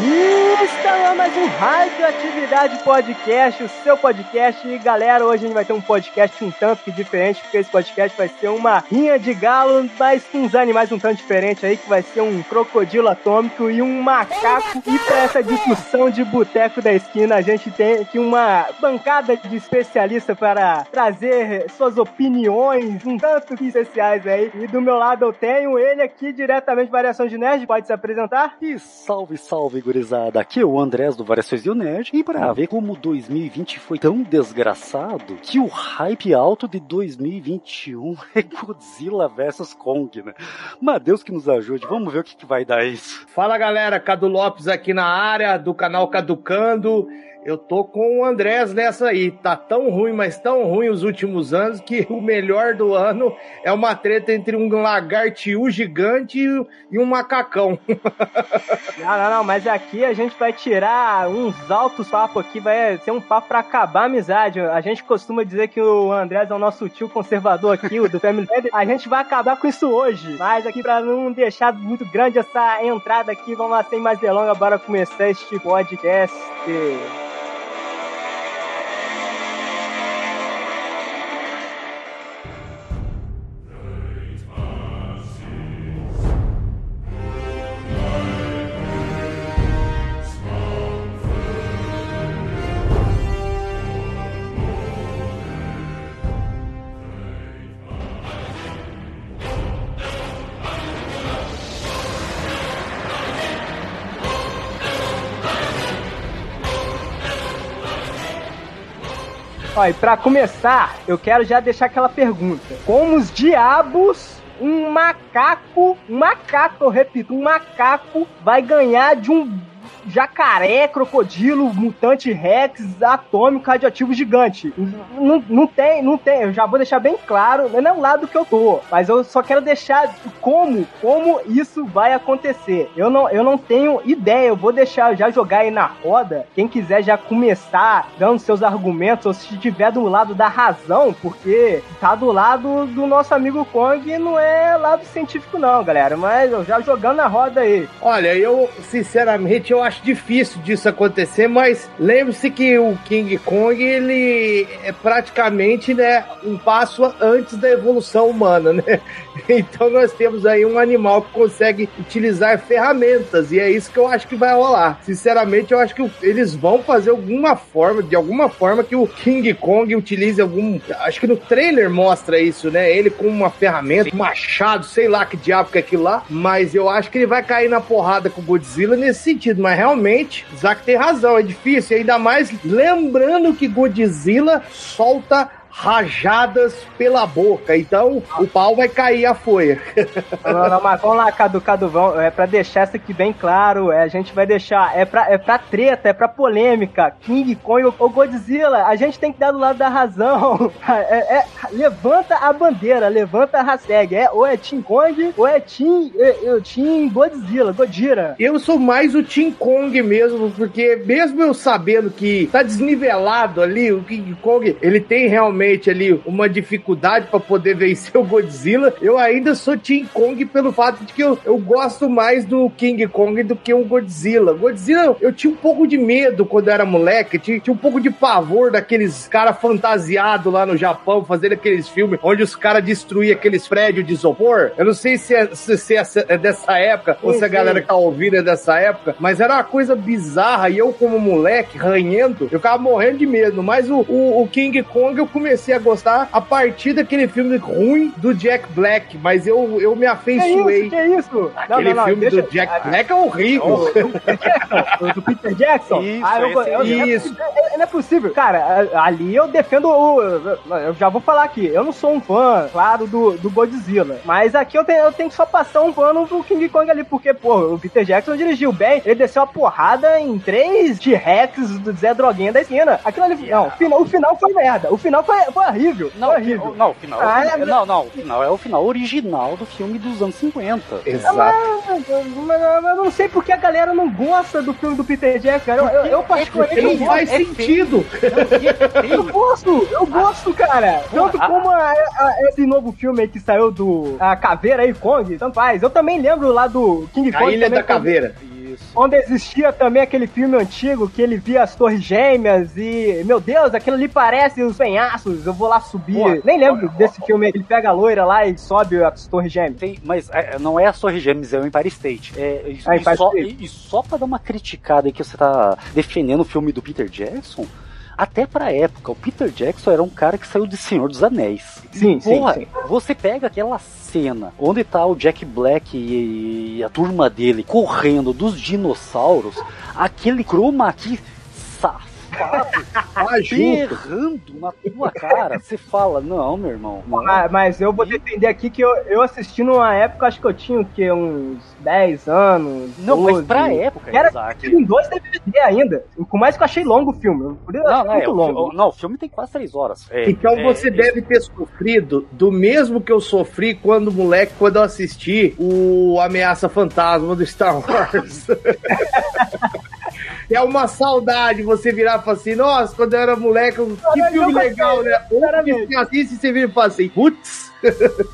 Yeah! Está mais um Radioatividade Podcast, o seu podcast. E galera, hoje a gente vai ter um podcast um tanto diferente, porque esse podcast vai ser uma rinha de galo, mas com uns animais um tanto diferentes aí, que vai ser um crocodilo atômico e um macaco. E para essa discussão de boteco da esquina, a gente tem aqui uma bancada de especialistas para trazer suas opiniões um tanto especiais aí. E do meu lado eu tenho ele aqui diretamente Variação de Nerd, pode se apresentar? E salve, salve, gurizada. Aqui é o Andrés do Variações do Nerd. E pra ver como 2020 foi tão desgraçado que o hype alto de 2021 é Godzilla vs Kong, né? Mas Deus que nos ajude. Vamos ver o que, que vai dar isso. Fala galera, Cadu Lopes aqui na área do canal Caducando. Eu tô com o Andrés nessa aí. Tá tão ruim, mas tão ruim os últimos anos que o melhor do ano é uma treta entre um lagartiu gigante e um macacão. Não, não, não, mas aqui a gente vai tirar uns altos papos aqui, vai ser um papo pra acabar a amizade. A gente costuma dizer que o Andrés é o nosso tio conservador aqui, o do Family. A gente vai acabar com isso hoje. Mas aqui pra não deixar muito grande essa entrada aqui, vamos lá sem mais delongas, bora começar este podcast. E pra começar, eu quero já deixar aquela pergunta. Como os diabos um macaco, um macaco, eu repito, um macaco vai ganhar de um jacaré, crocodilo, mutante rex, atômico, radioativo gigante. Não, não tem, não tem, eu já vou deixar bem claro, não é o lado que eu tô, mas eu só quero deixar como, como isso vai acontecer. Eu não, eu não tenho ideia, eu vou deixar, já jogar aí na roda, quem quiser já começar dando seus argumentos, ou se estiver do lado da razão, porque tá do lado do nosso amigo Kong, não é lado científico não, galera, mas eu já jogando na roda aí. Olha, eu, sinceramente, eu acho difícil disso acontecer, mas lembre-se que o King Kong, ele é praticamente, né, um passo antes da evolução humana, né? Então nós temos aí um animal que consegue utilizar ferramentas, e é isso que eu acho que vai rolar. Sinceramente, eu acho que eles vão fazer alguma forma, de alguma forma, que o King Kong utilize algum. Acho que no trailer mostra isso, né? Ele com uma ferramenta, um machado, sei lá que diabo que é aquilo lá, mas eu acho que ele vai cair na porrada com o Godzilla nesse sentido. Mas realmente, Zack tem razão, é difícil, ainda mais lembrando que Godzilla solta rajadas pela boca. Então o pau vai cair a folha. Não, não, mas vamos lá, Cadu, Cadu, vamos, é pra deixar isso aqui bem claro. É, a gente vai deixar. É pra, é pra treta, é pra polêmica. King Kong ou Godzilla, a gente tem que dar do lado da razão. É, é, levanta a bandeira, levanta a hashtag. É, ou é Team Kong ou é Team, é, é, team Godzilla, Godira. Eu sou mais o Team Kong mesmo, porque mesmo eu sabendo que tá desnivelado ali, o King Kong, ele tem realmente ali uma dificuldade para poder vencer o Godzilla, eu ainda sou Team Kong pelo fato de que eu, eu gosto mais do King Kong do que o Godzilla. Godzilla, eu tinha um pouco de medo quando eu era moleque, tinha, tinha um pouco de pavor daqueles caras fantasiados lá no Japão, fazendo aqueles filmes onde os caras destruíam aqueles prédios de isopor. Eu não sei se é, se, se é dessa época ou se a galera que tá ouvindo é dessa época, mas era uma coisa bizarra e eu, como moleque, ranhento, eu ficava morrendo de medo. Mas o, o, o King Kong eu comecei a gostar a partir daquele filme ruim do Jack Black, mas eu, eu me afeiçoei. Que isso? Que isso? Aquele não, não, filme deixa... do Jack Black é horrível. Do Peter Jackson? Isso, ah, eu, eu, isso. É, não é possível. Cara, ali eu defendo o. Eu já vou falar aqui. Eu não sou um fã, claro, do, do Godzilla. Mas aqui eu tenho, eu tenho que só passar um pano pro King Kong ali, porque, pô, o Peter Jackson dirigiu bem. Ele desceu a porrada em três T-Rex do Zé Droguinha da esquina. Aquilo ali. Não, o final, o final foi merda. O final foi, foi horrível. Não, foi horrível. não, o final. Ah, é, não, não, o final é o final original do filme dos anos 50. Exato. Mas, mas, mas eu não sei porque a galera não gosta do filme do Peter Jackson. Eu, eu, eu particularmente não faz é sentido. eu gosto, eu gosto, cara. Tanto como a, a, esse novo filme aí que saiu do a Caveira aí, Kong, tanto faz. Eu também lembro lá do King Kong. A Ilha da Caveira. Isso. Onde existia também aquele filme antigo que ele via as torres gêmeas e, meu Deus, aquilo ali parece os penhascos, eu vou lá subir. Pô, Nem lembro desse filme, ele pega a loira lá e sobe as torres gêmeas. Tem, mas é, não é as torres gêmeas, é o Empire State. É, e, é, Empire só, State. E, e só pra dar uma criticada aí que você tá defendendo o filme do Peter Jackson, até pra época, o Peter Jackson era um cara que saiu de Senhor dos Anéis. Sim, Porra, sim, sim. Você pega aquela cena onde tá o Jack Black e a turma dele correndo dos dinossauros, aquele chroma aqui safado berrando na tua cara. Você fala, não, meu irmão. Não. Ah, mas eu vou defender aqui que eu, eu assisti numa época, acho que eu tinha o quê? Uns 10 anos. Não, 12. mas pra época, era exato. em dois DVD ainda. Com mais que eu achei longo o filme. não, não, é, longo. O, não, o filme tem quase 3 horas. É, então é, você é, deve ter sofrido do mesmo que eu sofri quando moleque, quando eu assisti o Ameaça Fantasma do Star Wars. É uma saudade você virar e falar assim, nossa, quando eu era moleque, que filme legal, né? Que você assiste e você vira e fala assim, putz,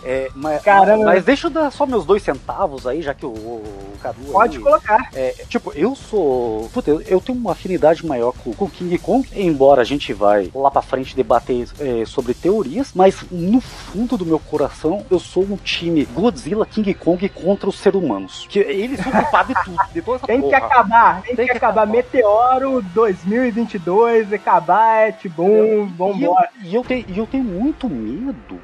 é, mas, Caramba. mas deixa eu dar só meus dois centavos aí, já que o, o Cadu. Pode aí, colocar. É, tipo, eu sou. Puta, eu, eu, tenho uma afinidade maior com o King Kong, embora a gente vai lá pra frente debater é, sobre teorias, mas no fundo do meu coração eu sou um time Godzilla, King Kong contra os seres humanos. Que eles são culpados de tudo. De toda essa tem porra. que acabar, tem, tem que, que, acabar. acabar. Meteoro 2022, acabar, vambora. E eu, e eu, e eu tenho muito medo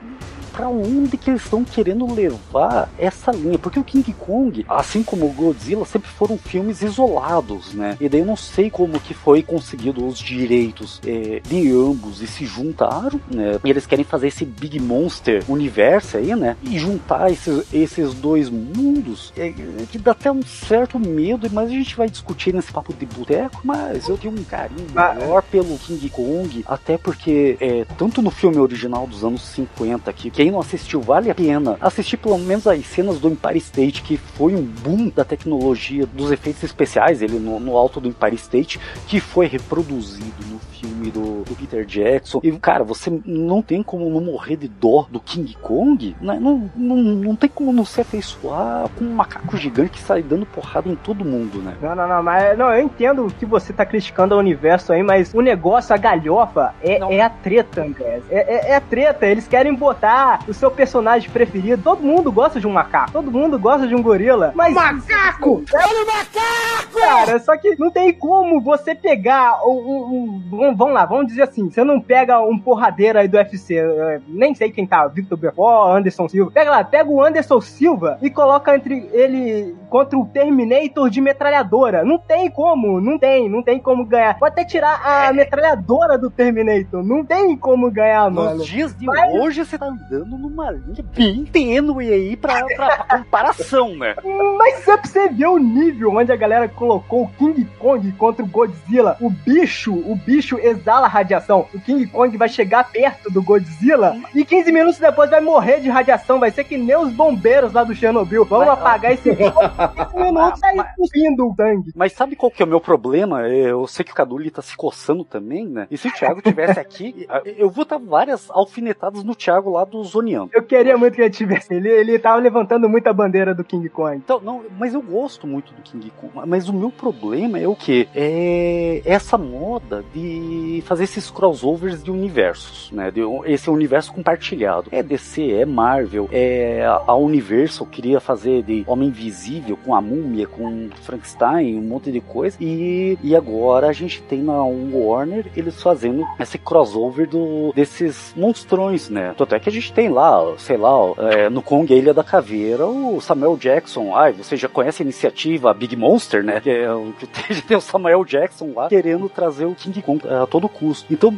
para onde que eles estão querendo levar essa linha? Porque o King Kong, assim como o Godzilla, sempre foram filmes isolados, né? E daí eu não sei como que foi conseguido os direitos é, de ambos e se juntaram, né? E eles querem fazer esse Big Monster universo aí, né? E juntar esses, esses dois mundos, é, que dá até um certo medo, mas a gente vai discutir nesse papo de boteco, mas eu tenho um carinho ah, maior pelo King Kong, até porque é, tanto no filme original dos anos 50 que quem não assistiu, vale a pena assistir pelo menos as cenas do Empire State, que foi um boom da tecnologia dos efeitos especiais, ele no, no alto do Empire State, que foi reproduzido no filme do, do, Peter Jackson. E, cara, você não tem como não morrer de dó do King Kong. Né? Não, não, não tem como não se afeiçoar com um macaco gigante que sai dando porrada em todo mundo, né? Não, não, não, mas não, eu entendo que você tá criticando o universo aí, mas o negócio, a galhofa, é, é a treta, André. É, é, é, a treta. Eles querem botar o seu personagem preferido. Todo mundo gosta de um macaco. Todo mundo gosta de um gorila. Mas. Macaco! É um macaco! Cara, só que não tem como você pegar um, um, um vamos, lá, vamos dizer assim, você não pega um porradeiro aí do UFC, nem sei quem tá, Victor Belfort, Anderson Silva. Pega lá, pega o Anderson Silva e coloca entre ele contra o Terminator de metralhadora. Não tem como, não tem, não tem como ganhar. Pode até tirar a é. metralhadora do Terminator, não tem como ganhar, Nos mano. Nos dias de Mas... hoje você tá andando numa linha bem tênue aí pra, pra, comparação, né? Mas é pra você ver o nível onde a galera colocou o King Kong contra o Godzilla. O bicho, o bicho exala radiação. O King Kong vai chegar perto do Godzilla e 15 minutos depois vai morrer de radiação. Vai ser que nem os bombeiros lá do Chernobyl. Vamos mas, apagar esse 15 minutos e sair o tangue. Mas sabe qual que é o meu problema? Eu sei que o Cadu tá se coçando também, né? E se o Thiago tivesse aqui, eu vou dar várias alfinetadas no Thiago lá do Zoneando. Eu queria muito que ele tivesse. Ele, ele tava levantando muita bandeira do King Kong. Então, não, mas eu gosto muito do King Kong. Mas o meu problema é o que? É essa moda de fazer esses crossovers de universos, né? De, esse universo compartilhado. É DC, é Marvel, é a Universal queria fazer de Homem Invisível com a Múmia, com Frankenstein, um monte de coisa. E, e agora a gente tem na Warner eles fazendo esse crossover do, desses monstrões, né? Tanto é que a gente tem lá, sei lá, é, no Kong a Ilha da Caveira, o Samuel Jackson. Ai, você já conhece a iniciativa Big Monster, né? Que é tem o Samuel Jackson lá querendo trazer o King Kong a todo custo. Então,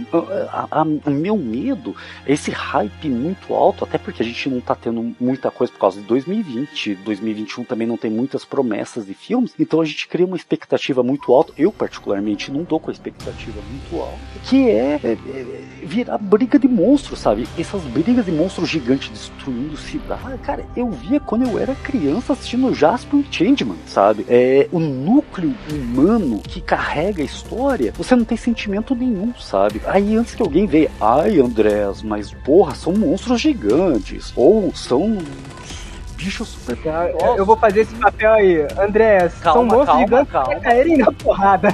o meu medo é esse hype muito alto, até porque a gente não tá tendo muita coisa por causa de 2020, 2021 também não tem muitas promessas de filmes, então a gente cria uma expectativa muito alta. Eu, particularmente, não tô com a expectativa muito alta, que é, é, é virar briga de monstros, sabe? Essas brigas de monstros gigantes destruindo cidade. Cara, eu via quando eu era criança assistindo Jasper e Changeman, sabe? É, o núcleo humano que carrega a história, você não tem sentimento nenhum, sabe? Aí antes que alguém veja, ai Andrés, mas porra, são monstros gigantes, ou são bichos super eu, eu vou fazer esse papel aí. André, calma, são monstros calma, gigantes calma. que caírem na porrada.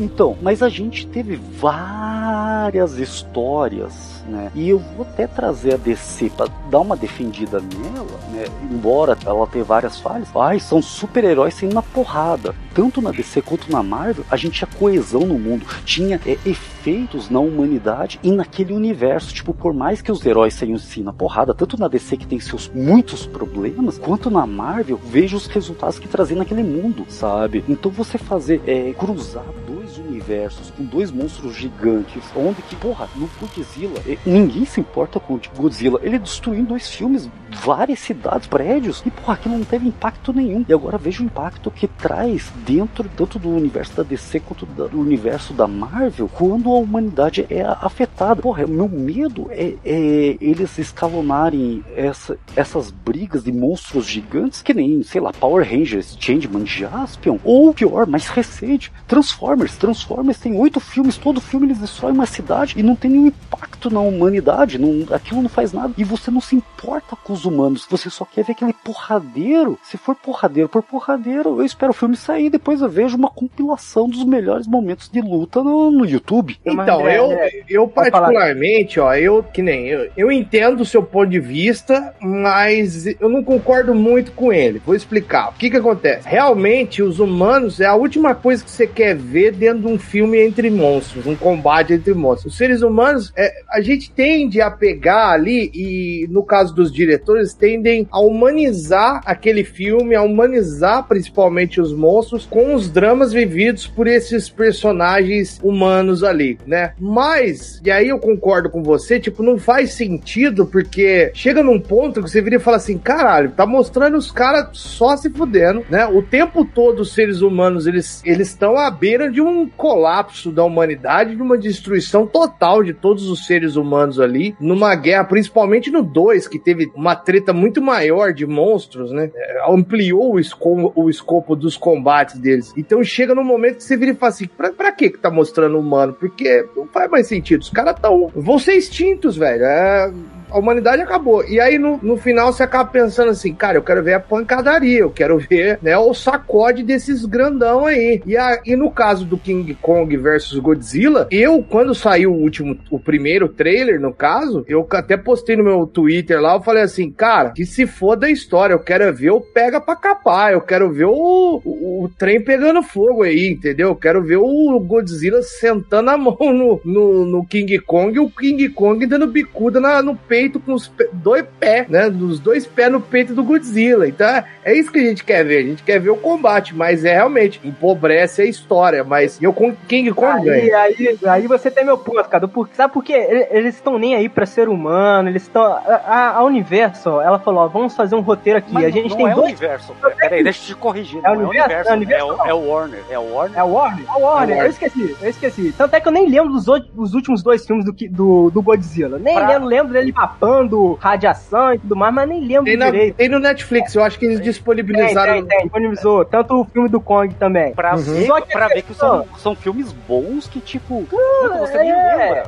Então, mas a gente teve várias histórias, né? E eu vou até trazer a DC pra dar uma defendida nela, né? Embora ela tenha várias falhas. Ai, são super-heróis saindo na porrada. Tanto na DC quanto na Marvel, a gente tinha coesão no mundo. Tinha é, efeitos na humanidade e naquele universo. Tipo, por mais que os heróis saiam assim na porrada, tanto na DC que tem seus muitos problemas, quanto na Marvel, vejo os resultados que trazem naquele mundo, sabe? Então você fazer, é, cruzar dois universos com dois monstros gigantes, onde que, porra, no Godzilla, ninguém se importa com o Godzilla. Ele destruiu em dois filmes várias cidades, prédios, e porra, aquilo não teve impacto nenhum. E agora vejo o impacto que traz dentro tanto do universo da DC quanto do universo da Marvel quando a humanidade é afetada. Porra, meu medo é, é eles escalonarem essa, essas brigas de monstros gigantes que nem, sei lá, Power Rangers, Changeman, Jaspion, ou pior, mais recente, Transformers. Transformers tem oito filmes, todo filme eles destroem uma cidade e não tem nenhum impacto na humanidade, não, aquilo não faz nada. E você não se importa com os humanos, você só quer ver aquele porradeiro. Se for porradeiro por porradeiro, eu espero o filme sair, depois eu vejo uma compilação dos melhores momentos de luta no, no YouTube. Então, é, eu, é, eu particularmente, ó, eu que nem eu, eu entendo o seu ponto de vista, mas eu não concordo muito com ele. Vou explicar. O que que acontece? Realmente, os humanos é a última coisa que você quer ver dentro de um filme entre monstros, um combate entre monstros. Os seres humanos, é, a gente tende a pegar ali e, no caso dos diretores, tendem a humanizar aquele filme, a humanizar principalmente os monstros com os dramas vividos por esses personagens humanos ali, né? Mas, e aí eu concordo com você, tipo, não faz sentido porque chega num ponto que você vira e fala assim, caralho, tá mostrando os caras só se fudendo, né? O tempo todo os seres humanos, eles eles estão à beira de um colapso da humanidade, de uma destruição total de todos os seres humanos ali, numa guerra, principalmente no 2, que teve uma treta muito maior de monstros, né? É, ampliou o, esco o escopo dos combates deles. Então chega num momento que você vira e fala assim, pra, pra que que tá mostrando humano? Porque não faz mais sentido. Os caras tão... vão ser extintos, velho. É a humanidade acabou. E aí, no, no final, você acaba pensando assim, cara, eu quero ver a pancadaria, eu quero ver, né, o sacode desses grandão aí. E, a, e no caso do King Kong versus Godzilla, eu, quando saiu o último, o primeiro trailer, no caso, eu até postei no meu Twitter lá, eu falei assim, cara, que se foda a história, eu quero ver o pega pra capar, eu quero ver o, o, o trem pegando fogo aí, entendeu? Eu quero ver o Godzilla sentando a mão no, no, no King Kong e o King Kong dando bicuda na, no peito com os pe- dois pés, né? Dos dois pés no peito do Godzilla. Então é, é isso que a gente quer ver. A gente quer ver o combate, mas é realmente empobrece a história. Mas eu com King Kong Aí, ganha. aí, aí você tem meu ponto, Cadu. Porque, sabe por quê? Ele- Eles estão nem aí pra ser humano, eles estão. A, a- Universo, ela falou: ó, vamos fazer um roteiro aqui. Mas a gente não tem é o dois. universo. Peraí, deixa eu te corrigir. É não o universo? É o universo, É, o, é o Warner. É o Warner. É o Warner? É o Warner, É eu esqueci, eu esqueci. Tanto é que eu nem lembro dos, outros- dos últimos dois filmes do, do, do Godzilla. Nem Pra- lembro, lembro dele papando radiação e tudo mais, mas nem lembro Tem, na- direito. tem no Netflix, eu acho que eles Tem, disponibilizaram. tem, tem. Disponibilizou. Tanto o filme do Kong também. Pra, Uhum. ver, Só que pra ver que são, são filmes bons que, tipo, puta, você nem é. lembra.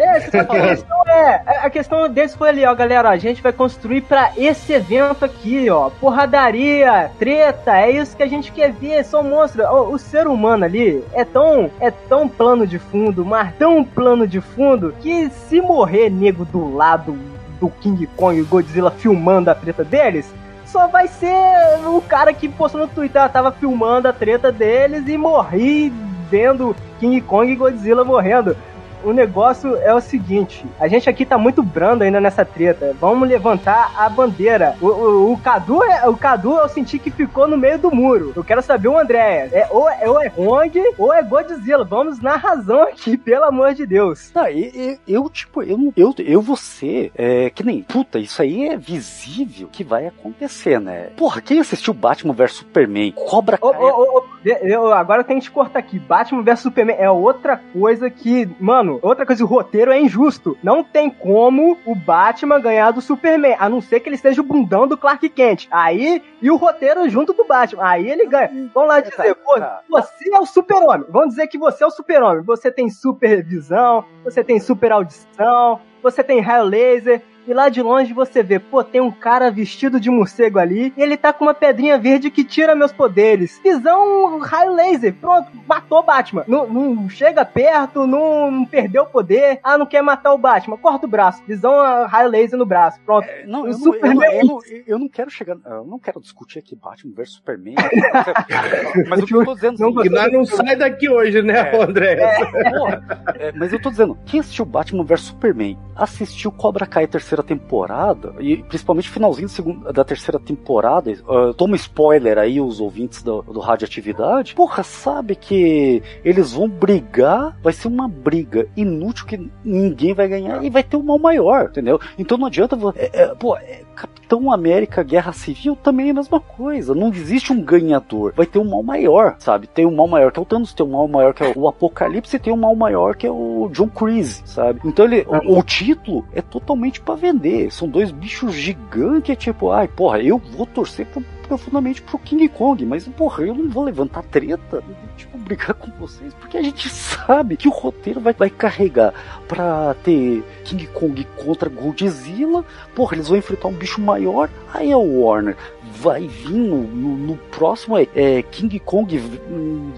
É, que a questão é, a questão desse foi ali, ó, galera, a gente vai construir pra esse evento aqui, ó, porradaria, treta, é isso que a gente quer ver, são monstros. O, o ser humano ali é tão, é tão plano de fundo, mas tão plano de fundo, que se morrer nego do lado do King Kong e Godzilla filmando a treta deles, só vai ser o cara que postou no Twitter, ah, tava filmando a treta deles e morri vendo King Kong e Godzilla morrendo. O negócio é o seguinte: a gente aqui tá muito brando ainda nessa treta. Vamos levantar a bandeira. O, o, o Cadu, é, o Cadu, eu senti que ficou no meio do muro. Eu quero saber o André. É, ou, é- ou é Kong ou é Godzilla. Vamos na razão aqui, pelo amor de Deus. Tá, e- e- eu, tipo, eu, eu, eu vou ser, é, que nem, puta, isso aí é visível que vai acontecer, né? Porra, quem assistiu Batman vs Superman? Cobra ô, ô, ô, eu- agora que te cortar aqui. Batman vs Superman é outra coisa que, mano, outra coisa, o roteiro é injusto. Não tem como o Batman ganhar do Superman, a não ser que ele seja o bundão do Clark Kent. Aí, e o roteiro junto do Batman. Aí ele ganha. Vamos lá dizer, pô, tá. você é o super-homem. Vamos dizer que você é o super-homem. Você tem super visão, você tem super audição, você tem raio laser. E lá de longe você vê, pô, tem um cara vestido de morcego ali e ele tá com uma pedrinha verde que tira meus poderes. Visão raio laser, pronto, matou o Batman. Não, não chega perto, não, não perdeu o poder. Ah, não quer matar o Batman, corta o braço. Visão raio laser no braço, pronto. É, não, eu, não, eu, não, eu, não, eu não quero chegar, eu não quero discutir aqui Batman versus Superman. mas o que eu tô dizendo não, assim, nós não sai daqui hoje, né, é, André? É, porra, é, mas eu tô dizendo, quem assistiu Batman vs Superman, assistiu Cobra Kai terceira temporada, e principalmente finalzinho da terceira temporada, uh, toma spoiler aí os ouvintes do, do Radioatividade, porra, sabe que eles vão brigar, vai ser uma briga inútil que ninguém vai ganhar e vai ter um mal maior, entendeu? Então não adianta, é, é, pô, é, Capitão América Guerra Civil também é a mesma coisa, não existe um ganhador, vai ter um mal maior, sabe? Tem um mal maior que é o Thanos, tem um mal maior que é o Apocalipse, e tem um mal maior que é o John Creasy, sabe? Então ele, o, o título é totalmente para vender. São dois bichos gigantes, é tipo, ai, porra, eu vou torcer pro profundamente pro King Kong, mas porra, eu não vou levantar treta, tipo, brigar com vocês, porque a gente sabe que o roteiro vai, vai carregar pra ter King Kong contra Godzilla, porra, eles vão enfrentar um bicho maior, aí é o Warner vai vir no, no, no próximo é, é, King Kong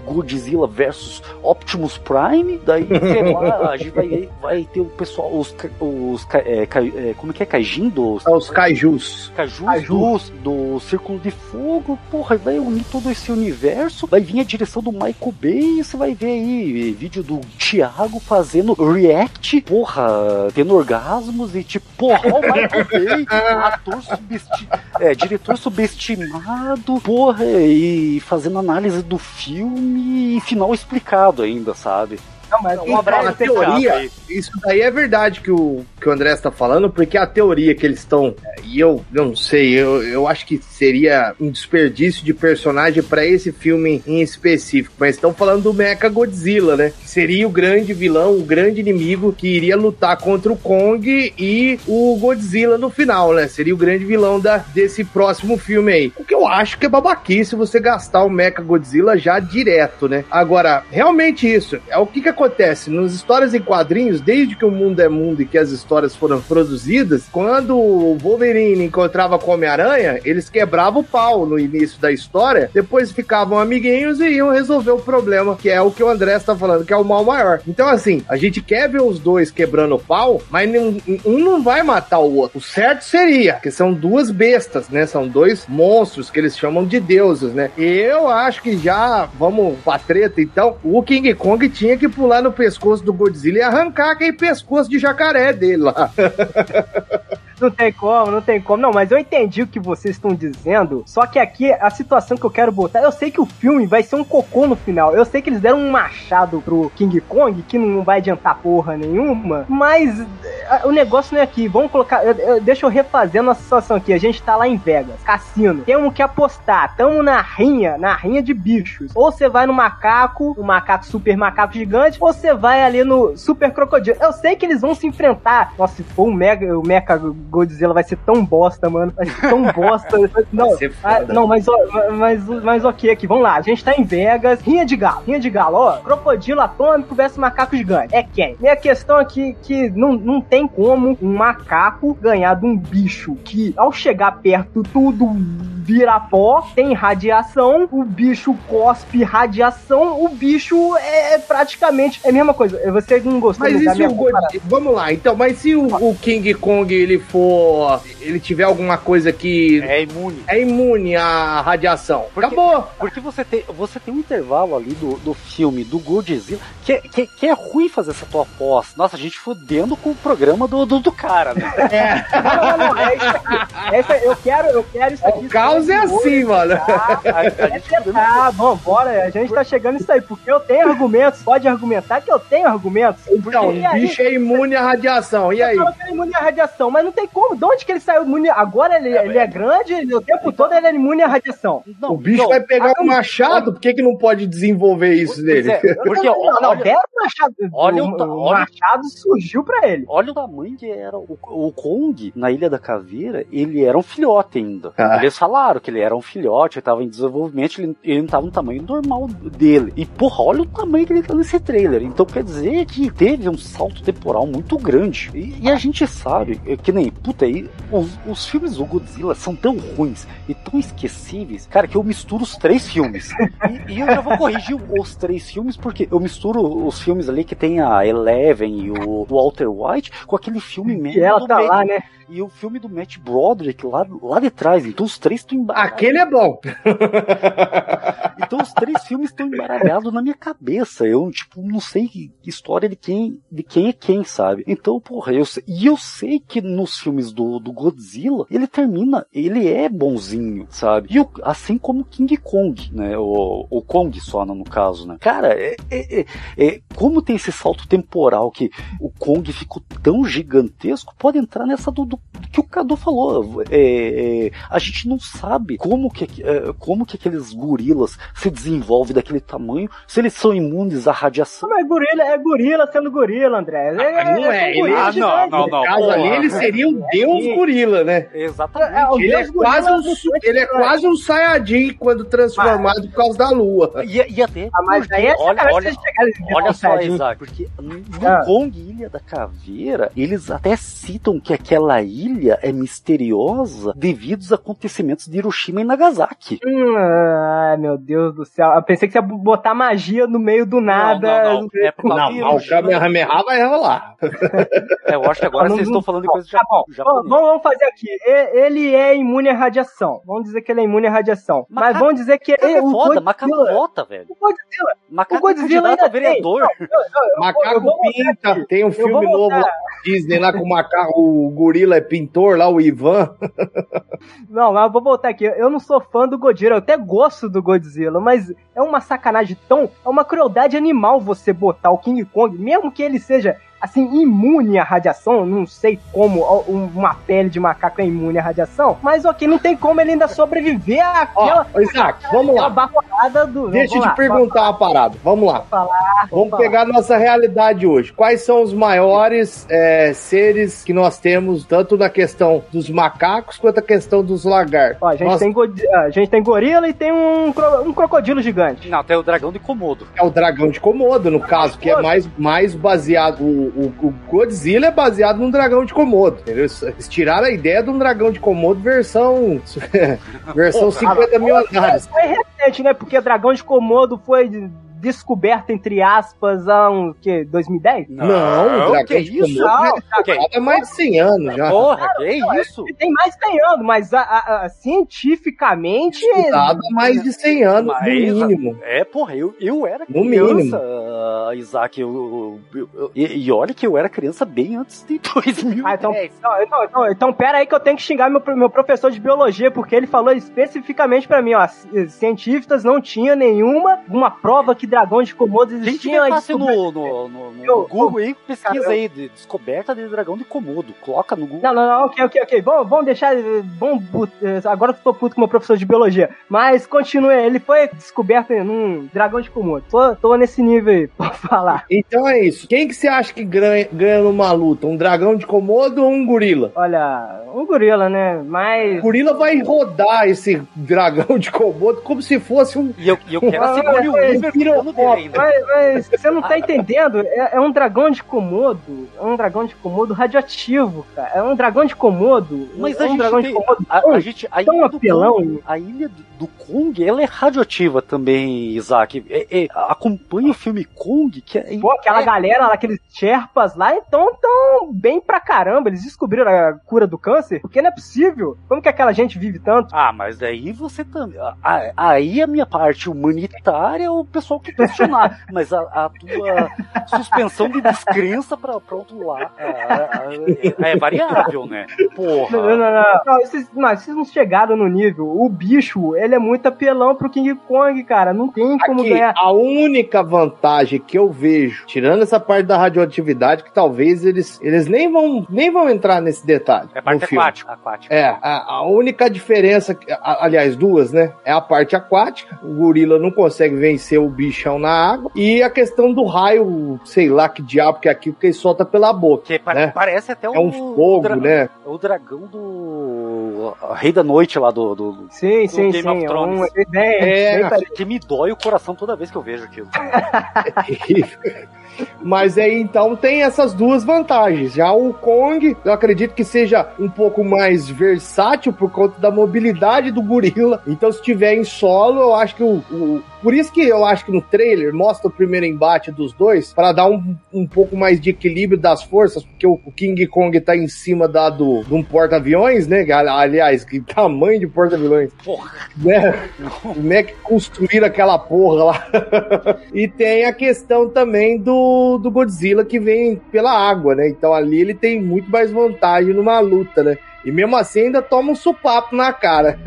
Godzilla versus Optimus Prime. Daí, lá, a gente vai, vai ter o pessoal, os, os é, é, como é que é? Kaijin dos. É, os Kaijus. Kaijus, Kaijus. Do, do Círculo de Fogo. Porra, vai unir todo esse universo. Vai vir a direção do Michael Bay. E você vai ver aí vídeo do Thiago fazendo react. Porra, tendo orgasmos e tipo, porra, o Michael Bay, ator subestimado, é, diretor subestimado subestimado, porra, e fazendo análise do filme e final explicado ainda, sabe? Não, mas abraço a teoria, isso daí é verdade que o, que o André está falando, porque a teoria que eles estão, e eu não sei, eu, eu acho que seria um desperdício de personagem para esse filme em específico, mas estão falando do Mecha Godzilla, né? Que seria o grande vilão, o grande inimigo que iria lutar contra o Kong e o Godzilla no final, né? Seria o grande vilão da, desse próximo filme aí. O que eu acho que é babaquice você gastar o Mecha Godzilla já direto, né? Agora, realmente isso, é o que que acontece acontece? Nas histórias em quadrinhos, desde que o mundo é mundo e que as histórias foram produzidas, quando o Wolverine encontrava com o Homem-Aranha, eles quebravam o pau no início da história, depois ficavam amiguinhos e iam resolver o problema, que é o que o André está falando, que é o mal maior. Então, assim, a gente quer ver os dois quebrando o pau, mas um não vai matar o outro. O certo seria, que são duas bestas, né? São dois monstros que eles chamam de deuses, né? Eu acho que já, vamos pra treta, então, o King Kong tinha que pular no pescoço do Godzilla e arrancar aquele pescoço de jacaré dele lá. Não tem como, não tem como. Não, mas eu entendi o que vocês estão dizendo. Só que aqui a situação que eu quero botar. Eu sei que o filme vai ser um cocô no final. Eu sei que eles deram um machado pro King Kong, que não vai adiantar porra nenhuma. Mas eh, o negócio não é aqui. Vamos colocar. Eu, eu, deixa eu refazer a nossa situação aqui. A gente tá lá em Vegas, cassino. Temos que apostar. Tamo na rinha, na rinha de bichos. Ou você vai no macaco, o macaco super macaco gigante, ou você vai ali no super crocodilo. Eu sei que eles vão se enfrentar. Nossa, se for o mega, o mecha Godzilla vai ser tão bosta, mano. Vai ser tão bosta. não, ah, não, mas, mas, mas ok aqui, vamos lá. A gente tá em Vegas, rinha de galo, rinha de galo, ó. Crocodilo atômico versus macaco gigante. É quem? Minha questão aqui que não, não tem como um macaco ganhar de um bicho que, ao chegar perto, tudo vira pó, tem radiação, o bicho cospe radiação, o bicho é praticamente é a mesma coisa. Você não gostou Mas e se o Godzilla... Vamos lá, então, mas se o, o King Kong ele for. ele tiver alguma coisa que. É imune. É imune à radiação. Porque, Acabou! Porque você tem, você tem um intervalo ali do, do filme do Godzilla que, que, que é ruim fazer essa tua aposta. Nossa, a gente fudendo com o programa do, do, do cara, né? É. não, não, não, é isso aqui. Essa, eu, quero, eu quero isso aqui. O caos é assim, mano. Tá, a, a gente é, tá, bom, bora. A gente tá chegando nisso aí, porque eu tenho argumentos. Pode argumentar que eu tenho argumentos. Então, o bicho é imune à radiação. E aí? Eu é imune à radiação, mas não tem como. De onde que ele saiu imune? Agora ele é, ele é grande, o tempo todo ele é imune à radiação. Não, o bicho não, vai pegar um machado, por que, que não pode desenvolver isso nele? É, porque, não, não, não, deram machado. Olha o, o, o machado surgiu pra ele. Olha o tamanho que era. O, o Kong, na Ilha da Caveira, ele era um filhote ainda. Ah. Eles falavam claro que ele era um filhote, ele tava em desenvolvimento, ele, ele não tava no tamanho normal dele. E, porra, olha o tamanho que ele tá nesse trailer. Então quer dizer que teve um salto temporal muito grande. E, e a gente sabe, é que nem, puta, aí, os, os filmes do Godzilla são tão ruins e tão esquecíveis, cara, que eu misturo os três filmes. E, e eu já vou corrigir os três filmes, porque eu misturo os filmes ali que tem a Eleven e o Walter White com aquele filme mesmo. E ela tá Matt, lá, né? E o filme do Matt Broderick lá, lá de trás. Então os três estão embaralhados. Aquele é bom. então os três filmes estão embaralhados na minha cabeça. Eu, tipo, não sei história de quem, de quem é quem, sabe? Então, porra, eu sei, e eu sei que nos filmes do, do Godzilla, ele termina, ele é bonzinho, sabe? E o, assim como King Kong, né? O, o Kong só, no caso, né? Cara, é, é, é, é, como tem esse salto temporal que o Kong ficou tão gigantesco, pode entrar nessa do, do que o Cadu falou. É, é, a gente não sabe como que, é, como que aqueles gorilas se desenvolvem daquele tamanho, se eles são imunes à radiação. Mas gorila é gorila sendo gorila, André. É, ah, não é, ele, ah, não, não, não. No caso ali, ele seria um deus gorila, né? Exatamente. ele, é quase um, ele é quase um Saiyajin quando transformado mas, por causa da lua. E, e até. Ah, mas aí é olha, olha, olha só, Isaac, porque no ah. Kong Ilha da Caveira, eles até citam que aquela ilha é misteriosa devido aos acontecimentos de Hiroshima e Nagasaki. Hum, ai, meu Deus do céu. Eu pensei que você ia botar magia no meio do nada. Não, não, não. É por não, o Kamehameha vai rolar. É, eu acho que agora vocês estão falando de coisa tá bom. Vamos, vamos fazer aqui. Ele é imune à radiação. Vamos dizer que ele é imune à radiação. Macaco, mas vamos dizer que ele é foda, macaco vota, velho. O Godzilla, macaco o Godzilla ainda vereador. Tem. Não, eu, eu, macaco pinta. Tem um filme novo lá, Disney lá com o macaco, o gorila é pintor lá, o Ivan. Não, mas vou voltar aqui. Eu não sou fã do Godzilla, eu até gosto do Godzilla, mas é uma sacanagem tão. É uma crueldade animal você botar o King Kong, mesmo que ele seja assim, imune à radiação. Não sei como uma pele de macaco é imune à radiação, mas ok, não tem como ele ainda sobreviver àquela. Ó, Isaac, vamos lá. Do, Deixa eu te lá, perguntar uma parada. Vamos lá. Falar, vamos falar. pegar nossa realidade hoje. Quais são os maiores é, seres que nós temos, tanto na questão dos macacos quanto a questão dos lagartos? Ó, a, gente tem a gente tem gorila e tem um, um crocodilo gigante. Não, tem o dragão de Komodo. É o dragão de Komodo, no caso, que é mais, mais baseado o, o, Godzilla é baseado num dragão de Komodo, entendeu? Eles tiraram a ideia de um dragão de Komodo versão versão 50 mil andares. Foi recente, né? Porque dragão de Komodo foi descoberta, entre aspas, há um, que, 2010? Não, não Dragão que isso? Não, é mais de 100 anos já. Porra, que isso? Tem mais de 100 anos, mas a, a, a cientificamente... Estudado há mais de 100 anos, mas, no mínimo. É, porra, eu, eu era no criança, mínimo. Uh, Isaac, eu, eu, eu, e, e, olha que eu era criança bem antes de 2010. Ah, então, então, então, então, pera aí que eu tenho que xingar meu, meu professor de biologia, porque ele falou especificamente pra mim, ó, cientistas não tinha nenhuma uma prova que dragão de Komodo existia. Gente, fácil no, no, no, no eu, Google aí, pesquisa aí, de descoberta de dragão de Komodo. Coloca no Google. Não, não, não, ok, ok, ok. Vamos, vamos deixar. Vamos, agora eu tô puto com meu professor de biologia. Mas continue, ele foi descoberto num dragão de Komodo. Tô, tô nesse nível aí, pra falar. Então é isso. Quem que você acha que ganha, ganha numa luta? Um dragão de Komodo ou um gorila? Olha, um gorila, né? Mas. O gorila vai rodar esse dragão de Komodo como se fosse um. E eu, eu quero a Sigourney Weaver mas, mas, você não tá entendendo. É, é, um dragão de Komodo. É um dragão de Komodo radioativo, cara. É um dragão de Komodo. Mas é um dragão tem, de Komodo. A, a, gente, a tão apelão. Kong, a ilha do, Kong, ela é radioativa também, Isaac. É, é, acompanha o filme Kong, que é. Pô, aquela galera, aqueles Sherpas lá, então tão bem pra caramba. Eles descobriram a cura do câncer, porque não é possível. Como que aquela gente vive tanto? Ah, mas aí você também. Aí a minha parte humanitária, o pessoal que questionar, mas a, a, tua suspensão de descrença pra, pra outro lado é, é, é, variável, né? Porra. Não, não, não. não vocês, mas vocês não chegaram no nível. O bicho, ele é muito apelão pro King Kong, cara. Não tem como Aqui, ganhar. A única vantagem que eu vejo, tirando essa parte da radioatividade, que talvez eles, eles nem, vão, nem vão entrar nesse detalhe. É a parte aquática, aquática. É, a, a única diferença, aliás, duas, né? É a parte aquática. O gorila não consegue vencer o bicho bichão na água. E a questão do raio, sei lá que diabo que é aquilo que ele solta pela boca. Que né? parece até é um fogo, né? O dragão do o, o Rei da Noite lá do, do, Sim, do sim, Game sim. of Thrones. Um, bem, É, parecido. que me dói o coração toda vez que eu vejo aquilo. Mas aí então tem essas duas vantagens. Já o Kong, eu acredito que seja um pouco mais versátil por conta da mobilidade do gorila. Então, se tiver em solo, eu acho que o. o- por isso que eu acho que no trailer mostra o primeiro embate dos dois, para dar um, um pouco mais de equilíbrio das forças, porque o, o King Kong tá em cima da, do, de um porta-aviões, né? Aliás, que tamanho de porta-aviões. Porra. Né? Como é que construíram aquela porra lá? e tem a questão também do, do Godzilla que vem pela água, né? Então ali ele tem muito mais vantagem numa luta, né? E mesmo assim ainda toma um supapo na cara.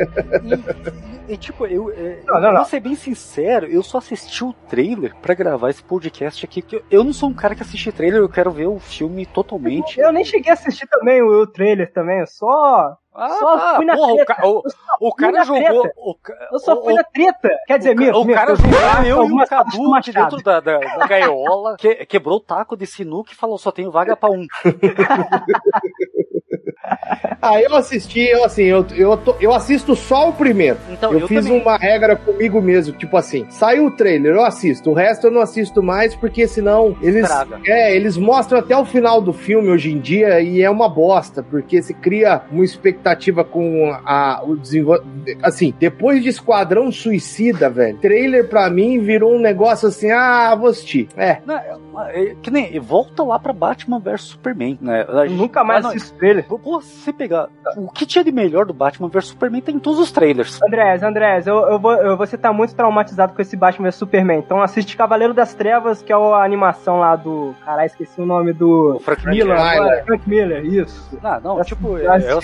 E, e, tipo, eu, é, Não, não, eu não. vou ser bem sincero, eu só assisti o trailer pra gravar esse podcast aqui, que eu, eu não sou um cara que assiste trailer, eu quero ver o filme totalmente. Eu nem cheguei a assistir também o, o trailer também, eu só. Ah, só tá, fui na porra, o, treta. o, o cara jogou. treta. O, ca- Eu só fui o- na treta. Quer dizer, o, mesmo, o cara eu jogou eu e o Cadu Machado. dentro da, da, da gaiola, que, quebrou o taco de sinuca e falou: só tenho vaga pra um. Aí eu assisti, eu assim, eu, eu, tô- eu assisto só o primeiro. Então, eu, eu fiz também. uma regra comigo mesmo, tipo assim, saiu o trailer, eu assisto, o resto eu não assisto mais, porque senão eles, Estraga. é, eles mostram até o final do filme hoje em dia e é uma bosta, porque se cria uma expectativa com a, o desenvolvimento. Assim, depois de Esquadrão Suicida, velho, trailer pra mim virou um negócio assim, ah, vou assistir. É, Não, é- é- que nem volta lá pra Batman vs Superman, né? Gente- nunca mais Ah, não, assisti o trailer. Pô, se você pegar. O que tinha de melhor do Batman vs Superman tem em todos os trailers. Andrés, Andrés, eu, eu vou, eu, você tá muito traumatizado com esse Batman vs Superman. Então assiste Cavaleiro das Trevas, que é a animação lá do. Caralho, esqueci o nome do. O Frank Miller, Miller. agora. Frank Miller, isso. Ah, não, tipo, Eu eu,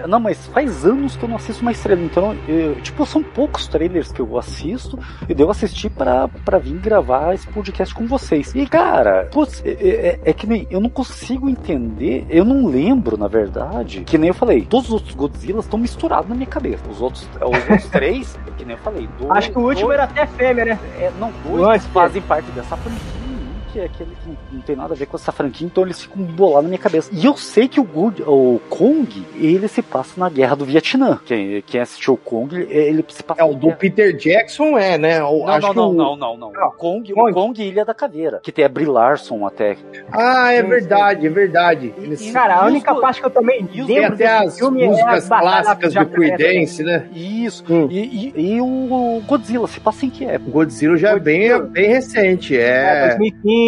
eu- não, mas faz anos que eu não assisto mais trailer, então, eu- tipo, são poucos trailers que eu assisto e devo assistir pra, pra vir gravar esse podcast com vocês. E, cara, putz, é, é- é que nem, eu não consigo entender, eu não lembro, na verdade, que nem eu falei, todos os outros Godzilla estão misturados na minha cabeça. Os outros, os outros três, que nem eu falei, dois, Acho que o último dois- era até fêmea, né? é, não, dois fazem parte dessa franquia. Que é aquele que não- tem nada a ver com essa franquia, então eles ficam bolados na minha cabeça. E eu sei que o, Good, o Kong, ele se passa na guerra do Vietnã. Quem, quem assistiu o Kong, ele, ele se passa é o do guerra- Peter Jackson, é, né? O- Não, acho não, que não, o- não, não, não. Não. O Kong, Kong. o Kong Ilha da Caveira. Que tem a Brie Larson até. Ah, é Sim, verdade, é verdade. Eles- E- Cara, a única do- parte que eu também os- Tem lembro até as filme é músicas Batalha clássicas do. Creedence, né? Isso. Hum. E, e- e o Godzilla se passa em que época? O Godzilla já é bem, bem recente, É, é, 2015,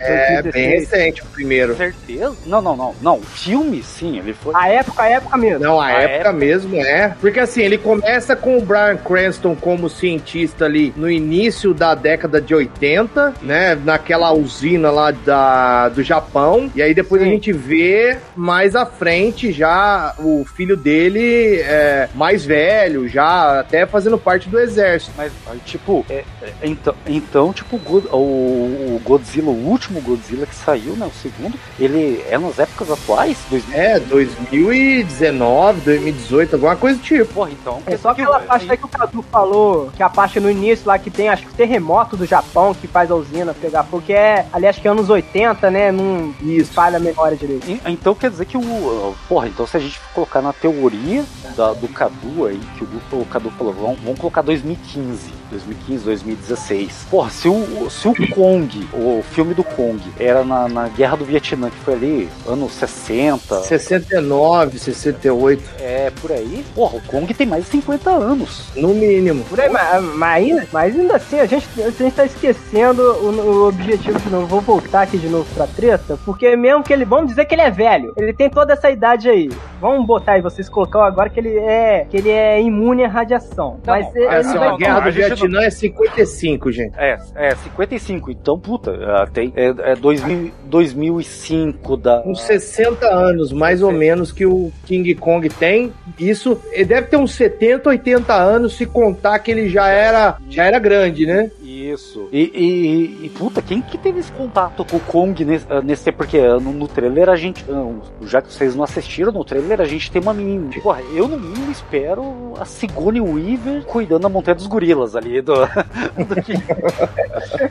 é 2016. bem recente o primeiro. Certeza? Não, não, não. Não, o filme, sim, ele foi. A época, a época mesmo. Não, a, A época, época. mesmo é. Porque assim, ele começa com o Brian Cranston como cientista ali no início da década de 80, né? Naquela usina lá da, do Japão. E aí depois Sim. a gente vê mais à frente já o filho dele é, mais velho, já até fazendo parte do exército. Mas, tipo, é- é- então, então, tipo, o, o- o Godzilla, o último Godzilla que saiu, né, o segundo, ele é nas épocas atuais? 2000? É, 2019, 2018, alguma coisa do tipo. Porra, então... É só aquela parte aí que o Cadu falou, que a parte no início lá que tem, acho que o terremoto do Japão que faz a usina pegar fogo, que é, ali acho que é anos 80, né? Não Isso. falha a memória direito. Então quer dizer que o. Porra, então se a gente colocar na teoria da- do Cadu aí, que o, o Cadu falou, vamos, vamos colocar 2015. 2015, 2016. Porra, se o, se o Kong, o filme do Kong, era na, na Guerra do Vietnã, que foi ali, anos 60, 69, 68, é por aí. Porra, o Kong tem mais de 50 anos. no mínimo. Por aí, mas, mas ainda, mas ainda assim, a gente, a gente tá esquecendo o, o objetivo de novo. Vou voltar aqui de novo pra treta, porque mesmo que ele. Vamos dizer que ele é velho. Ele tem toda essa idade aí. Vamos botar aí, vocês colocaram agora que ele é. que ele é imune à radiação. Não, mas é ele não, ó, vai. guerra do a Vietnã é 55, gente. É, é 55. Então, puta, ah, tem. É, é 2000, 2005 da. Uns 60 anos, mais ou menos, que o King Kong tem. Isso, ele deve ter uns 70, 80 anos, se contar que ele já era, já era grande, né? Isso. E, e, e, puta, quem que teve esse contato com o Kong nesse, ah, nesse porque no, no, trailer a gente, ah, já que vocês não assistiram, no trailer a gente tem uma menina. Porra, eu no mínimo espero a Sigourney Weaver cuidando da montanha dos gorilas ali do, do que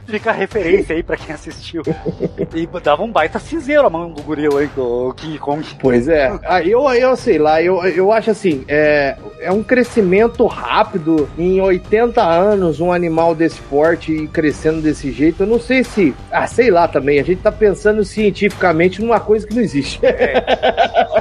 fica a referência aí pra quem assistiu. E dava um baita cinzeiro a mão do gorila aí, do King Kong. Pois é. Ah, eu, eu sei lá, eu, eu acho assim, é, é um crescimento rápido em 80 anos um animal desse porte e crescendo desse jeito. Eu não sei se. Ah, sei lá também. A gente tá pensando cientificamente numa coisa que não existe. É.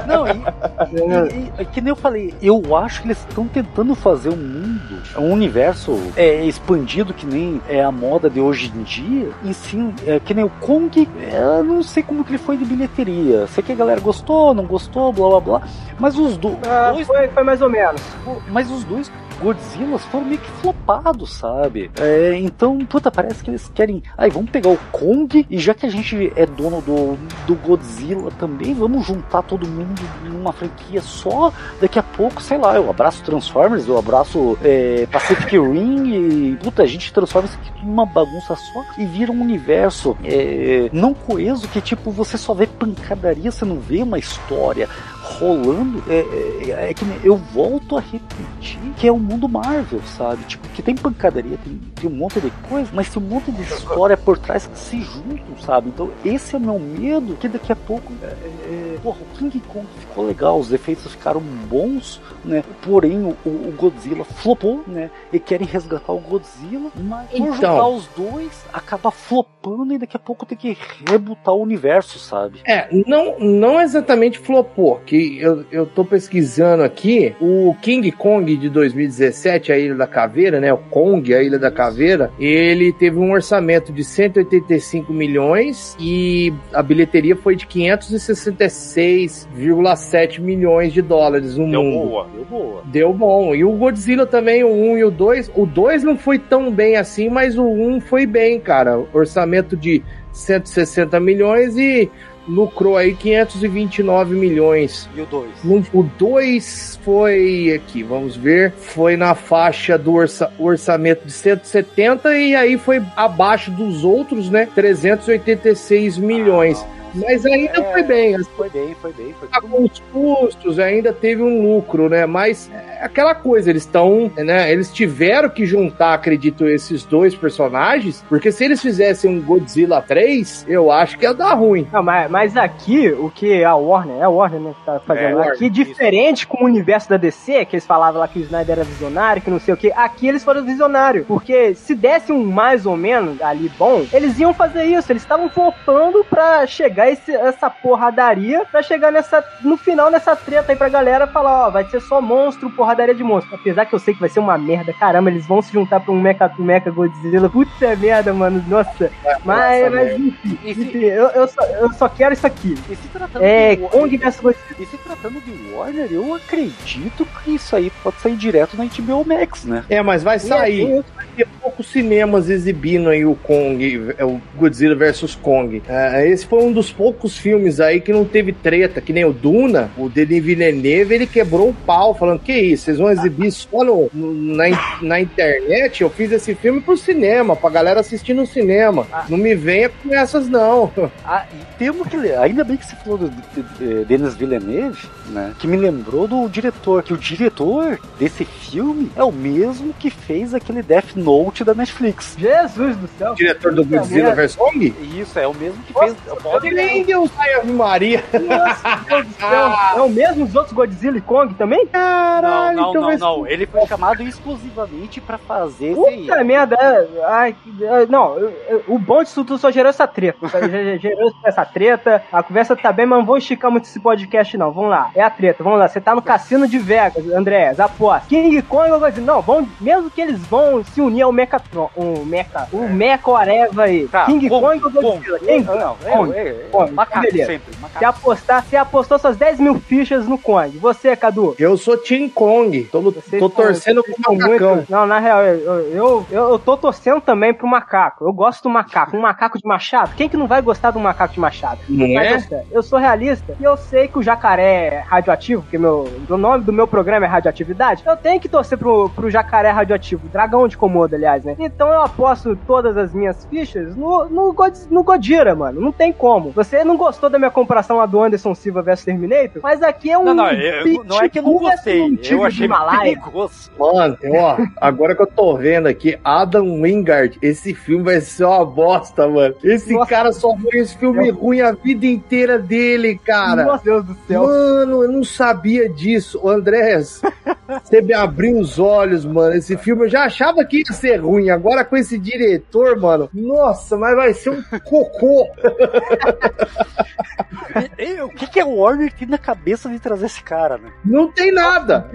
Não, e, e, e, que nem eu falei, eu acho que eles estão tentando fazer um mundo, um universo é, expandido que nem é a moda de hoje em dia. E sim, é, que nem o Kong, eu não sei como que ele foi de bilheteria. Sei que a galera gostou, não gostou, blá blá blá. Mas os do, ah, dois. Foi, foi mais ou menos. Mas os dois Godzilla foram meio que flopados, sabe? É, então, puta, parece que eles querem. Aí, vamos pegar o Kong e já que a gente é dono do, do Godzilla também, vamos juntar todo mundo numa franquia só. Daqui a pouco, sei lá, eu abraço Transformers, eu abraço é, Pacific Rim e, puta, a gente transforma isso aqui numa bagunça só e vira um universo é, não coeso que, tipo, você só vê pancadaria, você não vê uma história rolando, é, é, é, que eu volto a repetir que é o mundo Marvel, sabe? Tipo, que tem pancadaria, tem, tem um monte de coisa, mas tem um monte de história por trás que se juntam, sabe? Então esse é o meu medo, que daqui a pouco, é, é, porra, o King Kong ficou legal, os efeitos ficaram bons, né? Porém, o, o Godzilla flopou, né? E querem resgatar o Godzilla, mas então... juntar os dois, acaba flopando e daqui a pouco tem que rebutar o universo, sabe? É, não, não exatamente flopou, que que eu, eu tô pesquisando aqui, o King Kong de 2017, a Ilha da Caveira, né? O Kong, a Ilha da Caveira, ele teve um orçamento de 185 milhões e a bilheteria foi de 566,7 milhões de dólares no deu mundo. Boa, deu boa. Deu bom. E o Godzilla também, o 1 e o 2. O 2 não foi tão bem assim, mas o 1 foi bem, cara. Orçamento de 160 milhões e lucrou aí 529 milhões. E o 2? O 2 foi aqui, vamos ver, foi na faixa do orça, orçamento de 170 e aí foi abaixo dos outros, né? 386 milhões. Ah, mas ainda é, foi bem. Foi bem, foi bem. Foi com os custos, ainda teve um lucro, né? Mas é aquela coisa, eles estão, né? Eles tiveram que juntar, acredito, esses dois personagens, porque se eles fizessem um Godzilla 3, eu acho que ia dar ruim. Não, mas, mas aqui, o que a Warner, é a Warner, né, que tá fazendo é, aqui, diferente isso. com o universo da DC, que eles falavam lá que o Snyder era visionário, que não sei o que, aqui eles foram visionários, porque se desse um mais ou menos ali bom, eles iam fazer isso, eles estavam flopando pra chegar esse, essa porradaria pra chegar nessa, no final nessa treta aí pra galera falar, ó, vai ser só monstro, porradaria de monstro. Apesar que eu sei que vai ser uma merda, caramba, eles vão se juntar pra um Mecha, um Mecha Godzilla. Puta merda, mano, nossa. É, mas, mas enfim, enfim eu, eu, só, eu só quero isso aqui. E se tratando é, de Kong vs Godzilla. E se tratando de Warner, eu acredito que isso aí pode sair direto na HBO Max, né? É, mas vai sair. Ter poucos cinemas exibindo aí o Kong, é, o Godzilla vs Kong. É, esse foi um dos poucos filmes aí que não teve treta, que nem o Duna, o Denis Villeneuve, ele quebrou o pau, falando, que isso, vocês vão exibir só no, na, na internet? Eu fiz esse filme pro cinema, pra galera assistir no cinema. Ah. Não me venha com essas, não. Ah, e temos que ainda bem que você falou do, do, do Denis Villeneuve, né, que me lembrou do diretor, que o diretor desse filme é o mesmo que fez aquele Death Note da Netflix. Jesus do céu! O diretor do Godzilla vs. Kong? Isso, é o mesmo que Nossa, fez. Pode nem Deus Ave Maria. Nossa, Deus do céu. É o mesmo os outros Godzilla e Kong também? Caralho, não, não, então não, não. Ele foi chamado exclusivamente pra fazer Puta merda. É, ai, é, não, o bom disso tudo só gerou essa treta. gerou essa treta. A conversa tá bem, mas não vou esticar muito esse podcast, não. Vamos lá. É a treta. Vamos lá. Você tá no cassino de Vegas, André. Aposta. King Kong ou Godzilla? Não, vão, mesmo que eles vão se unir ao Mecha. O Mecha. O Mecha Areva aí. Tá, King Kong, Kong ou Godzilla? Kong. Não, Kong. É, é, Pô, macaco beleza. sempre. Macaco. Você, apostar, você apostou suas 10 mil fichas no Kong. Você, Cadu? Eu sou Team Kong. Tô, Vocês tô são- torcendo pro macacão. muito- Não, na real, eu, eu, eu, eu tô torcendo também pro macaco. Eu gosto do macaco. Um macaco de machado. Quem que não vai gostar do macaco de machado? Não Mas é? eu sou realista e eu sei que o jacaré é radioativo, porque meu, o nome do meu programa é radioatividade. Eu tenho que torcer pro, pro jacaré radioativo, dragão de Komodo, aliás, né? Então eu aposto todas as minhas fichas no, no, God- no Godira, mano. Não tem como. Você não gostou da minha comparação lá do Anderson Silva versus Terminator? Mas aqui é um. Não, não, eu- não é que eu não gostei. um Eu achei perigoso. Mano, ó, agora que eu tô vendo aqui, Adam Wingard, esse filme vai ser uma bosta, mano. Esse Nossa. cara só fez filme ruim a vida inteira dele, cara. Meu Deus do céu. Mano, eu não sabia disso. Andrés, você me abriu os olhos, mano. Esse filme eu já achava que ia ser ruim. Agora com esse diretor, mano. Nossa, mas vai ser um cocô. O que, que é o Warner tem na cabeça de trazer esse cara, né? Não tem nada.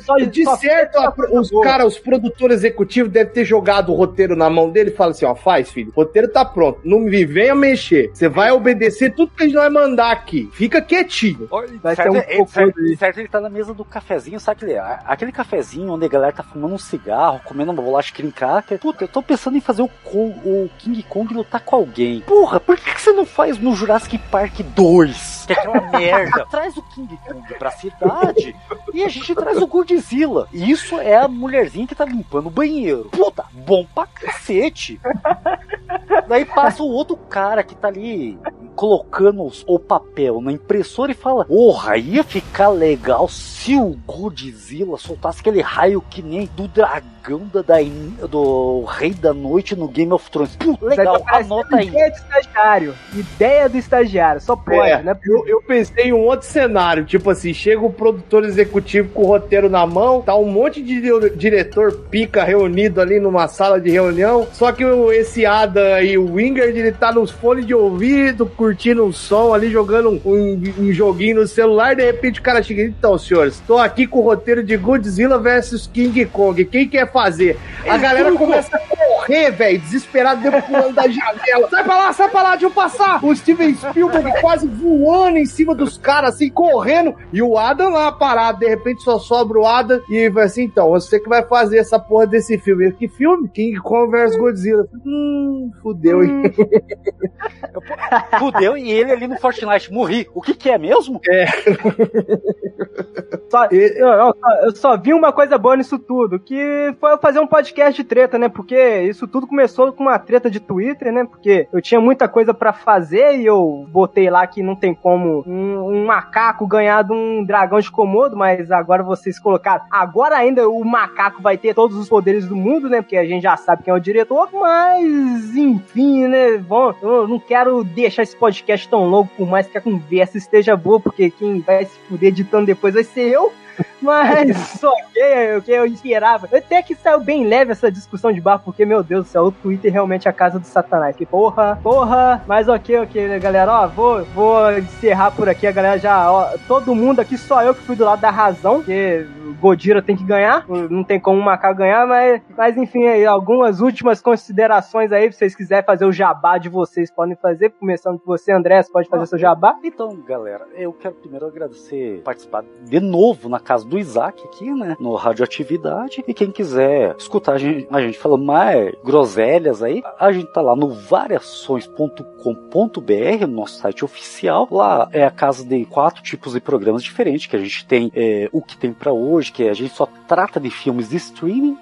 Só, De certo, a- os cara, os produtores executivos devem ter jogado o roteiro na mão dele e fala assim: ó, faz, filho, o roteiro tá pronto, não me venha mexer. Você vai obedecer tudo que a gente vai mandar aqui. Fica quietinho. Vai certo, um é- certo, certo, ele tá na mesa do cafezinho, sabe aquele, a- aquele cafezinho onde a galera tá fumando um cigarro, comendo uma bolacha cream cracker. Puta, eu tô pensando em fazer o, Kong- o King Kong lutar com alguém. Porra, por que, que você não faz no Jurassic Park 2? Que é aquela merda. Traz o King Kong pra cidade e a gente traz o Godzilla. E isso é a mulherzinha que tá limpando o banheiro. Puta, bom pra cacete. Daí passa o outro cara que tá ali colocando o papel na impressora e fala: Porra, ia ficar legal se o Godzilla soltasse aquele raio que nem do dragão da, Dain- do Rei da Noite no Game of Thrones. Pô, legal, parecer anota aí. Ideia do estagiário. Ideia do estagiário. Só pode, É, né? eu, eu pensei em um outro cenário, tipo assim, chega o produtor executivo com o roteiro na mão, tá um monte de di- diretor pica reunido ali numa sala de reunião, só que o- esse Ada e o Wingard, ele tá nos fones de ouvido, curtindo um som ali, jogando um, um- um joguinho no celular, de repente o cara chega, então senhores, tô aqui com o roteiro de Godzilla versus King Kong, quem quer fazer? A galera começa a correr, velho, desesperado, dentro pulando da janela, sai pra lá, sai pra lá, deixa eu passar! O Steven Spielberg quase voando em cima dos caras, assim, correndo, e o Adam lá parado, de repente só sobra o Adam, e vai assim, então, você que vai fazer essa porra desse filme. Que filme? King Kong vs Godzilla. Hum, fudeu, hein? Fudeu e ele ali no Fortnite, morri. O que que é mesmo? Só, E- eu, eu só, eu só vi uma coisa boa nisso tudo, que foi eu fazer um podcast de treta, né? Porque isso tudo começou com uma treta de Twitter, né? Porque eu tinha muita coisa pra fazer e eu botei lá que não tem como um, um macaco ganhar de um dragão de Komodo, mas agora vocês colocaram. Agora ainda o macaco vai ter todos os poderes do mundo, né? Porque a gente já sabe quem é o diretor, mas enfim, né? Bom, eu não quero deixar esse podcast tão longo, por mais que a conversa esteja boa, porque quem vai se fuder editando depois vai ser eu. Mas é o que eu esperava. Até que saiu bem leve essa discussão de bar, porque, meu Deus do céu, o Twitter realmente é a casa do satanás. Que porra, porra. Mas ok, ok, né, galera? Ó, vou, vou encerrar por aqui. A galera já, ó, todo mundo aqui, só eu que fui do lado da razão, porque o Godira tem que ganhar. Não tem como o macaco ganhar, mas, mas enfim, aí, algumas últimas considerações aí. Se vocês quiserem fazer o jabá de vocês, podem fazer. Começando por você, André, você pode fazer seu jabá. Então, galera, eu quero primeiro agradecer participar de novo na casa do Isaac aqui, né? No Radioatividade. E quem quiser escutar a gente, a gente falando mais groselhas aí, a gente tá lá no variações.com.br, no nosso site oficial. Lá é a casa de quatro tipos de programas diferentes, que a gente tem é, o que tem pra hoje, que a gente só trata de filmes de streaming.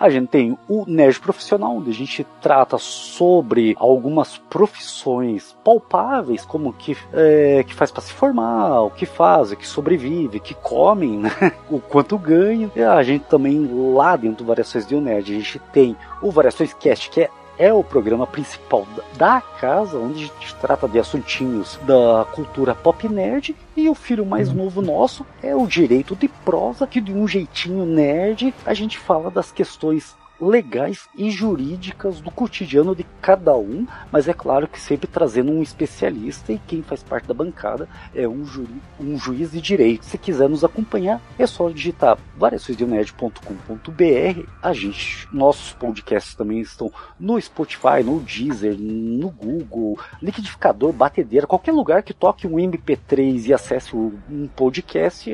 A gente tem o Nerd Profissional, onde a gente trata sobre algumas profissões palpáveis, como que, é, que faz para se formar, o que faz, o que sobrevive, que comem, né? o quanto ganham. E a gente também, lá dentro do Variações de Nerd, a gente tem o Variações Cast, que é é o programa principal da casa, onde a gente trata de assuntinhos da cultura pop nerd. E o filho mais novo nosso é o Direito de Prosa, que de um jeitinho nerd a gente fala das questões legais e jurídicas do cotidiano de cada um, mas é claro que sempre trazendo um especialista e quem faz parte da bancada é um, juri, um juiz de direito. Se quiser nos acompanhar, é só digitar variaçõesdeuned.com.br. A gente, nossos podcasts também estão no Spotify, no Deezer, no Google, liquidificador, batedeira, qualquer lugar que toque um MP3 e acesse um podcast,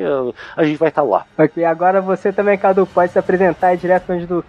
a gente vai estar tá lá. Ok, agora você também, Cadu, pode se apresentar aí diretamente do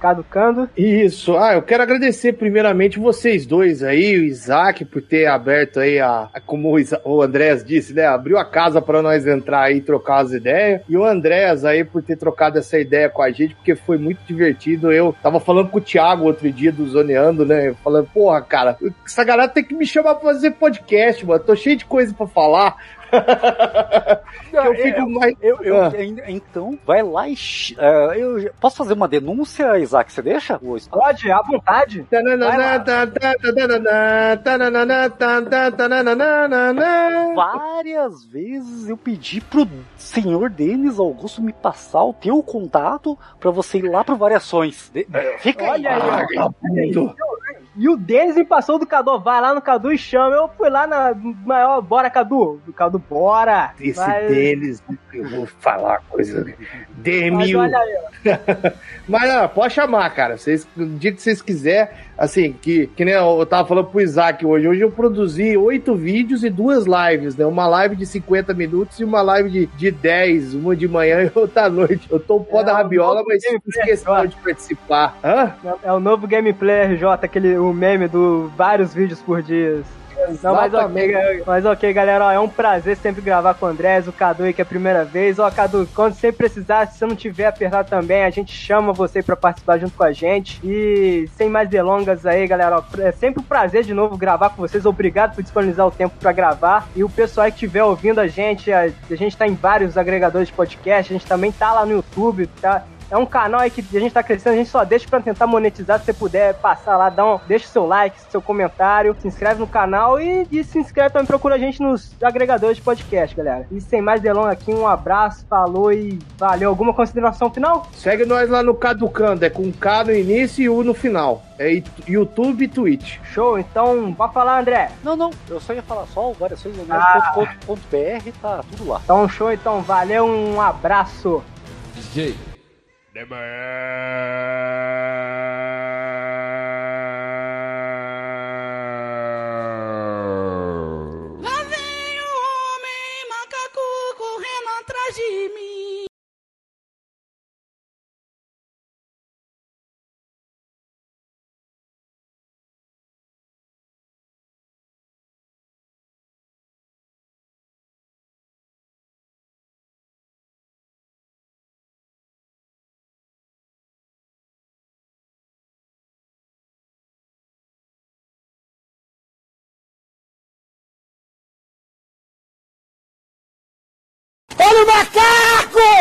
Isso, ah, eu quero agradecer primeiramente vocês dois aí, o Isaac, por ter aberto aí a, como o, Andrés disse, né, abriu a casa para nós entrar aí e trocar as ideias, e o Andrés aí por ter trocado essa ideia com a gente, porque foi muito divertido, eu tava falando com o Thiago outro dia do Zoneando, né, falando, porra, cara, essa galera tem que me chamar pra fazer podcast, mano, tô cheio de coisa para falar, eu fico mais. Eu, eu, ah. Então, vai lá e. Uh, eu posso fazer uma denúncia, Isaac? Você deixa? Pode, à vontade. Várias vezes eu pedi pro senhor Denis Augusto me passar o teu contato pra você ir lá pro Variações. Fica Olha aí, aí. E o Denis me passou do Cadu, vai lá no Cadu e chama. Eu fui lá na maior, bora Cadu. O Cadu, bora. Esse Mas... Denis, eu vou falar uma coisa. Demil. Mas olha aí. Mas não, pode chamar, cara. Vocês, o dia que vocês quiserem, assim, que, que nem eu tava falando pro Isaac hoje. Hoje eu produzi oito vídeos e duas lives, né? Uma live de 50 minutos e uma live de, de 10, uma de manhã e outra à noite. Eu tô o pó é, da rabiola, mas esqueceu de participar. Hã? É, é o novo Gameplay RJ, aquele o meme do vários vídeos por dia. Não, mas ok, mas ok, galera, ó, é um prazer sempre gravar com o Andrés, o Cadu aí que é a primeira vez. Ó, Cadu, quando você precisar, se você não tiver apertado também, a gente chama você para participar junto com a gente. E sem mais delongas aí, galera, ó, é sempre um prazer de novo gravar com vocês. Obrigado por disponibilizar o tempo para gravar. E o pessoal aí que estiver ouvindo a gente, a, a gente tá em vários agregadores de podcast, a gente também tá lá no YouTube, tá? É um canal aí que a gente tá crescendo, a gente só deixa pra tentar monetizar. Se você puder passar lá, dá um, deixa seu like, seu comentário, se inscreve no canal e, e se inscreve também, procura a gente nos agregadores de podcast, galera. E sem mais delongas aqui, um abraço, falou e valeu. Alguma consideração final? Segue nós lá no Caducando, é com K no início e U no final. É YouTube e Twitch. Show, então pode falar, André. Não, não, eu só ia falar só o variações.br, ah. tá tudo lá. Então, show, então, valeu, um abraço. DJ. Lá Macaco!